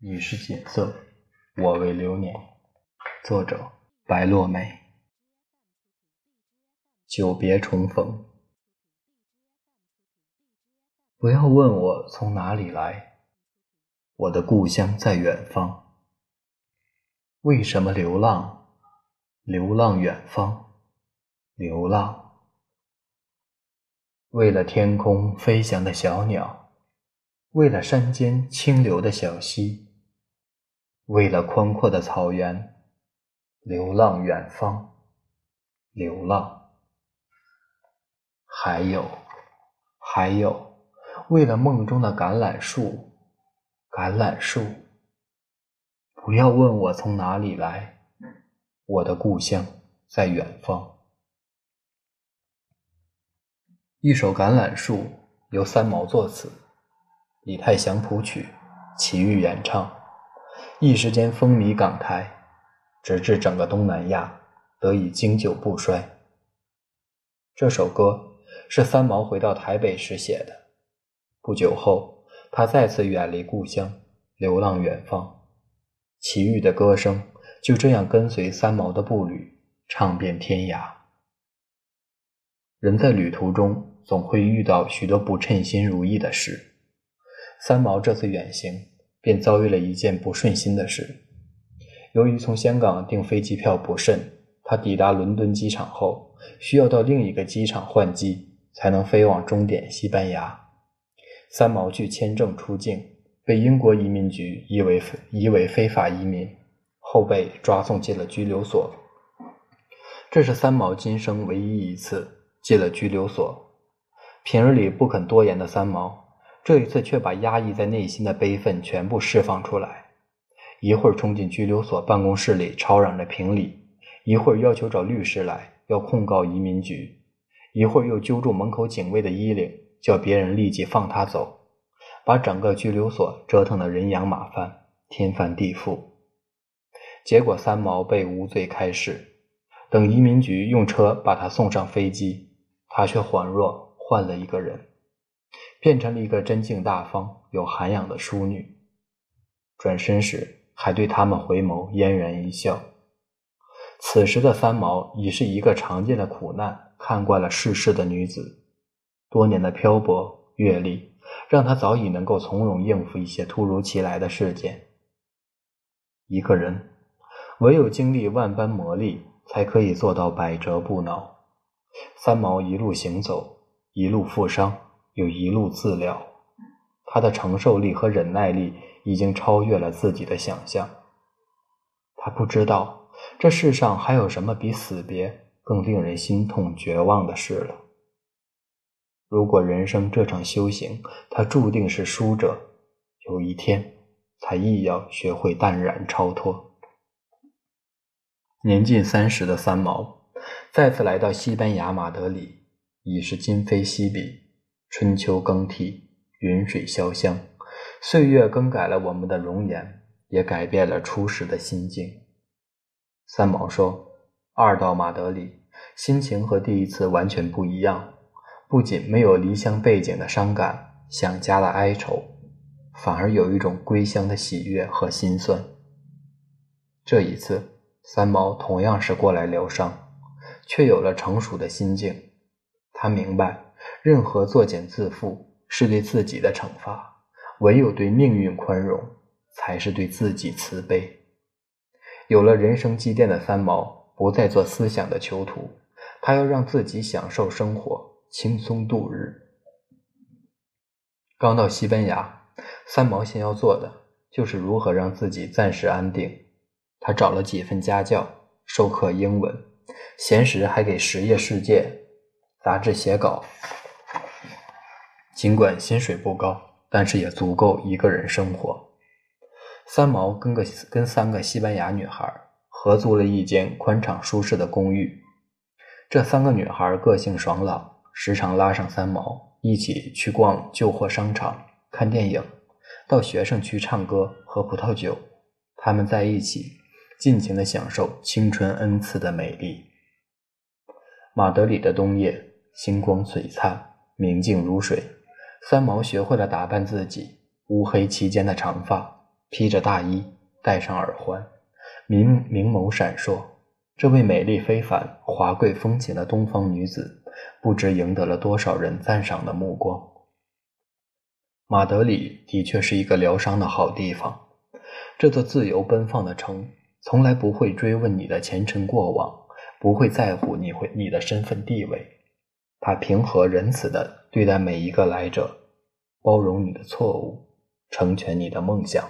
你是锦瑟，我为流年。作者：白落梅。久别重逢，不要问我从哪里来，我的故乡在远方。为什么流浪？流浪远方，流浪。为了天空飞翔的小鸟，为了山间清流的小溪。为了宽阔的草原，流浪远方，流浪。还有，还有，为了梦中的橄榄树，橄榄树。不要问我从哪里来，我的故乡在远方。一首《橄榄树》由三毛作词，李泰祥谱曲，齐豫演唱。一时间风靡港台，直至整个东南亚得以经久不衰。这首歌是三毛回到台北时写的。不久后，他再次远离故乡，流浪远方。奇遇的歌声就这样跟随三毛的步履，唱遍天涯。人在旅途中总会遇到许多不称心如意的事。三毛这次远行。便遭遇了一件不顺心的事。由于从香港订飞机票不慎，他抵达伦敦机场后，需要到另一个机场换机，才能飞往终点西班牙。三毛去签证出境，被英国移民局疑为疑为非法移民，后被抓送进了拘留所。这是三毛今生唯一一次进了拘留所。平日里不肯多言的三毛。这一次却把压抑在内心的悲愤全部释放出来，一会儿冲进拘留所办公室里吵嚷着评理，一会儿要求找律师来要控告移民局，一会儿又揪住门口警卫的衣领，叫别人立即放他走，把整个拘留所折腾得人仰马翻、天翻地覆。结果三毛被无罪开释，等移民局用车把他送上飞机，他却恍若换了一个人。变成了一个真静大方、有涵养的淑女。转身时，还对他们回眸，嫣然一笑。此时的三毛已是一个常见的苦难、看惯了世事的女子。多年的漂泊阅历，让她早已能够从容应付一些突如其来的事件。一个人，唯有经历万般磨砺，才可以做到百折不挠。三毛一路行走，一路负伤。又一路自疗，他的承受力和忍耐力已经超越了自己的想象。他不知道这世上还有什么比死别更令人心痛绝望的事了。如果人生这场修行，他注定是输者，有一天他亦要学会淡然超脱。年近三十的三毛再次来到西班牙马德里，已是今非昔比。春秋更替，云水潇湘，岁月更改了我们的容颜，也改变了初时的心境。三毛说：“二到马德里，心情和第一次完全不一样，不仅没有离乡背井的伤感、想家的哀愁，反而有一种归乡的喜悦和心酸。”这一次，三毛同样是过来疗伤，却有了成熟的心境。他明白。任何作茧自缚是对自己的惩罚，唯有对命运宽容，才是对自己慈悲。有了人生积淀的三毛，不再做思想的囚徒，他要让自己享受生活，轻松度日。刚到西班牙，三毛先要做的就是如何让自己暂时安定。他找了几份家教，授课英文，闲时还给《实业世界》杂志写稿。尽管薪水不高，但是也足够一个人生活。三毛跟个跟三个西班牙女孩合租了一间宽敞舒适的公寓。这三个女孩个性爽朗，时常拉上三毛一起去逛旧货商场、看电影，到学生区唱歌、喝葡萄酒。他们在一起，尽情的享受青春恩赐的美丽。马德里的冬夜，星光璀璨，明净如水。三毛学会了打扮自己，乌黑齐肩的长发，披着大衣，戴上耳环，明明眸闪烁。这位美丽非凡、华贵风情的东方女子，不知赢得了多少人赞赏的目光。马德里的确是一个疗伤的好地方。这座自由奔放的城，从来不会追问你的前尘过往，不会在乎你会你的身份地位。他平和仁慈地对待每一个来者，包容你的错误，成全你的梦想。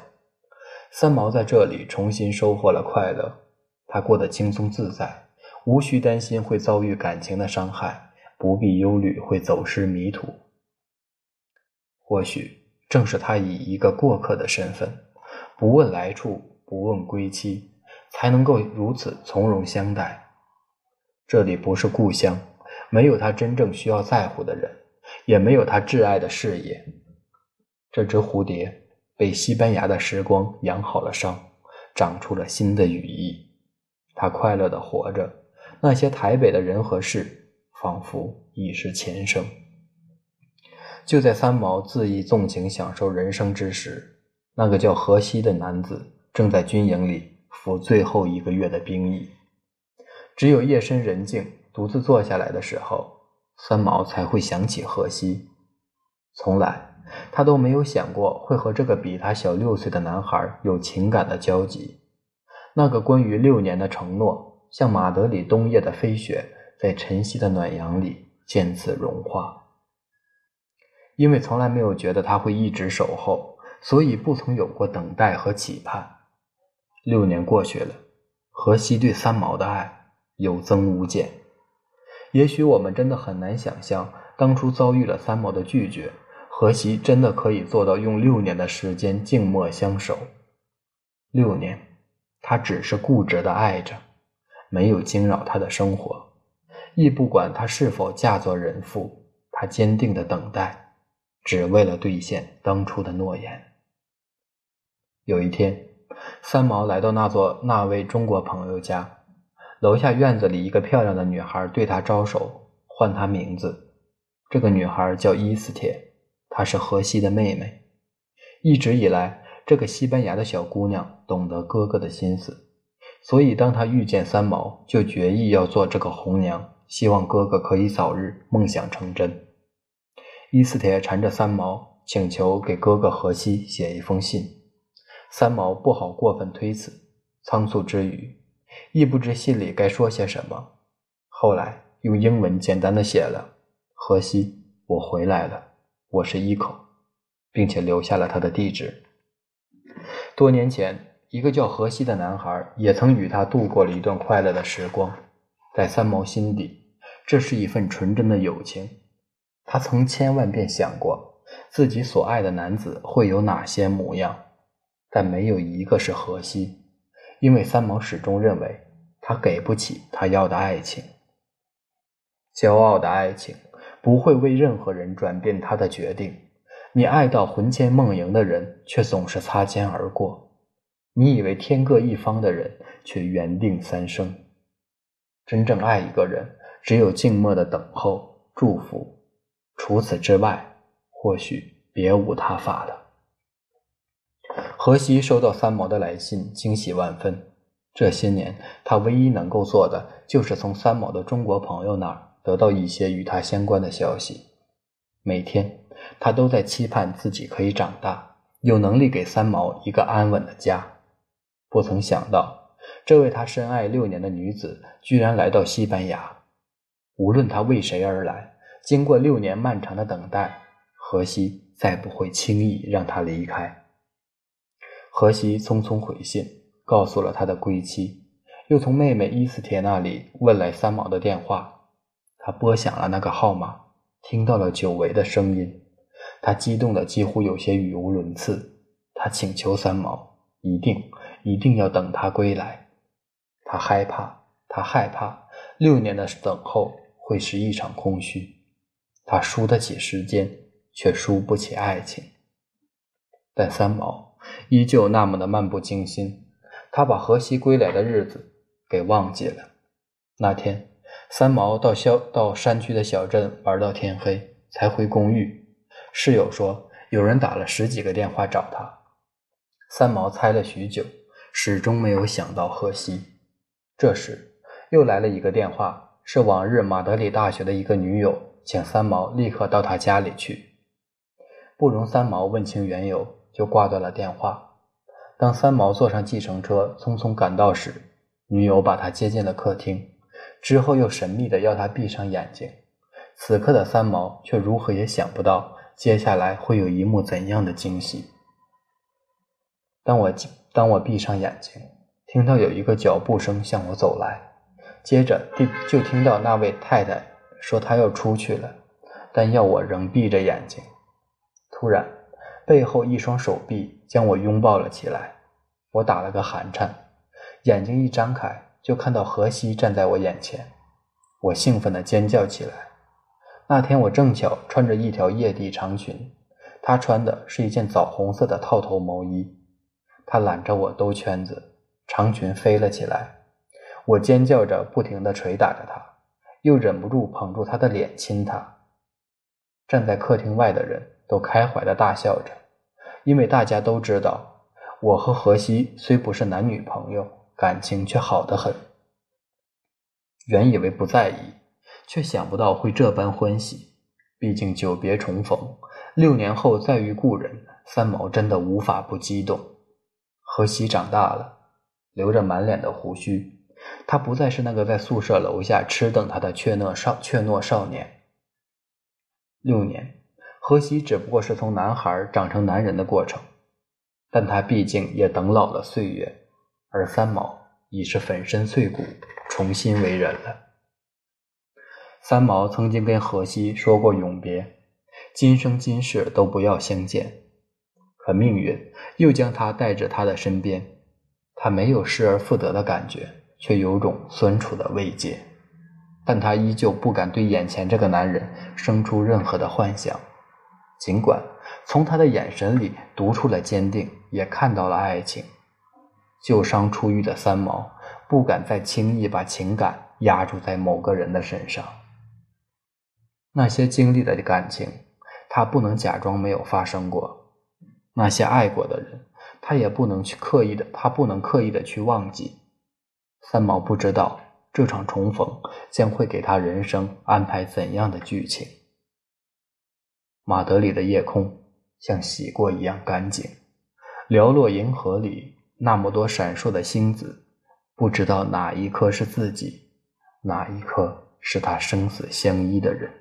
三毛在这里重新收获了快乐。他过得轻松自在，无需担心会遭遇感情的伤害，不必忧虑会走失迷途。或许正是他以一个过客的身份，不问来处，不问归期，才能够如此从容相待。这里不是故乡，没有他真正需要在乎的人，也没有他挚爱的事业。这只蝴蝶被西班牙的时光养好了伤，长出了新的羽翼。他快乐地活着，那些台北的人和事，仿佛已是前生。就在三毛恣意纵情享受人生之时，那个叫荷西的男子正在军营里服最后一个月的兵役。只有夜深人静，独自坐下来的时候，三毛才会想起荷西。从来，他都没有想过会和这个比他小六岁的男孩有情感的交集。那个关于六年的承诺，像马德里冬夜的飞雪，在晨曦的暖阳里渐次融化。因为从来没有觉得他会一直守候，所以不曾有过等待和期盼。六年过去了，荷西对三毛的爱有增无减。也许我们真的很难想象，当初遭遇了三毛的拒绝，荷西真的可以做到用六年的时间静默相守。六年。他只是固执的爱着，没有惊扰他的生活，亦不管他是否嫁作人妇。他坚定的等待，只为了兑现当初的诺言。有一天，三毛来到那座那位中国朋友家，楼下院子里一个漂亮的女孩对他招手，唤他名字。这个女孩叫伊斯铁，她是荷西的妹妹。一直以来。这个西班牙的小姑娘懂得哥哥的心思，所以当她遇见三毛，就决意要做这个红娘，希望哥哥可以早日梦想成真。伊斯铁缠着三毛，请求给哥哥荷西写一封信。三毛不好过分推辞，仓促之余，亦不知信里该说些什么。后来用英文简单的写了：“荷西，我回来了，我是一口，并且留下了他的地址。”多年前，一个叫荷西的男孩也曾与他度过了一段快乐的时光。在三毛心底，这是一份纯真的友情。他曾千万遍想过自己所爱的男子会有哪些模样，但没有一个是荷西，因为三毛始终认为他给不起他要的爱情。骄傲的爱情不会为任何人转变他的决定。你爱到魂牵梦萦的人，却总是擦肩而过；你以为天各一方的人，却缘定三生。真正爱一个人，只有静默的等候、祝福，除此之外，或许别无他法了。荷西收到三毛的来信，惊喜万分。这些年，他唯一能够做的，就是从三毛的中国朋友那儿得到一些与他相关的消息，每天。他都在期盼自己可以长大，有能力给三毛一个安稳的家。不曾想到，这位他深爱六年的女子居然来到西班牙。无论他为谁而来，经过六年漫长的等待，荷西再不会轻易让他离开。荷西匆匆回信，告诉了他的归期，又从妹妹伊斯铁那里问来三毛的电话。他拨响了那个号码，听到了久违的声音。他激动的几乎有些语无伦次，他请求三毛一定一定要等他归来。他害怕，他害怕六年的等候会是一场空虚。他输得起时间，却输不起爱情。但三毛依旧那么的漫不经心，他把荷西归来的日子给忘记了。那天，三毛到小到山区的小镇玩到天黑，才回公寓。室友说，有人打了十几个电话找他。三毛猜了许久，始终没有想到荷西。这时，又来了一个电话，是往日马德里大学的一个女友，请三毛立刻到她家里去。不容三毛问清缘由，就挂断了电话。当三毛坐上计程车，匆匆赶到时，女友把他接进了客厅，之后又神秘地要他闭上眼睛。此刻的三毛却如何也想不到，接下来会有一幕怎样的惊喜。当我当我闭上眼睛，听到有一个脚步声向我走来。接着，就听到那位太太说她要出去了，但要我仍闭着眼睛。突然，背后一双手臂将我拥抱了起来，我打了个寒颤，眼睛一张开，就看到荷西站在我眼前，我兴奋地尖叫起来。那天我正巧穿着一条叶地长裙，她穿的是一件枣红色的套头毛衣，她揽着我兜圈子，长裙飞了起来。我尖叫着，不停地捶打着他，又忍不住捧住他的脸亲他。站在客厅外的人都开怀的大笑着，因为大家都知道，我和荷西虽不是男女朋友，感情却好得很。原以为不在意，却想不到会这般欢喜。毕竟久别重逢，六年后再遇故人，三毛真的无法不激动。荷西长大了，留着满脸的胡须。他不再是那个在宿舍楼下痴等他的怯懦少怯懦少年。六年，荷西只不过是从男孩长成男人的过程，但他毕竟也等老了岁月，而三毛已是粉身碎骨，重新为人了。三毛曾经跟荷西说过永别，今生今世都不要相见，可命运又将他带至他的身边，他没有失而复得的感觉。却有种酸楚的慰藉，但他依旧不敢对眼前这个男人生出任何的幻想。尽管从他的眼神里读出了坚定，也看到了爱情。旧伤初愈的三毛不敢再轻易把情感压注在某个人的身上。那些经历的感情，他不能假装没有发生过；那些爱过的人，他也不能去刻意的，他不能刻意的去忘记。三毛不知道这场重逢将会给他人生安排怎样的剧情。马德里的夜空像洗过一样干净，寥落银河里那么多闪烁的星子，不知道哪一颗是自己，哪一颗是他生死相依的人。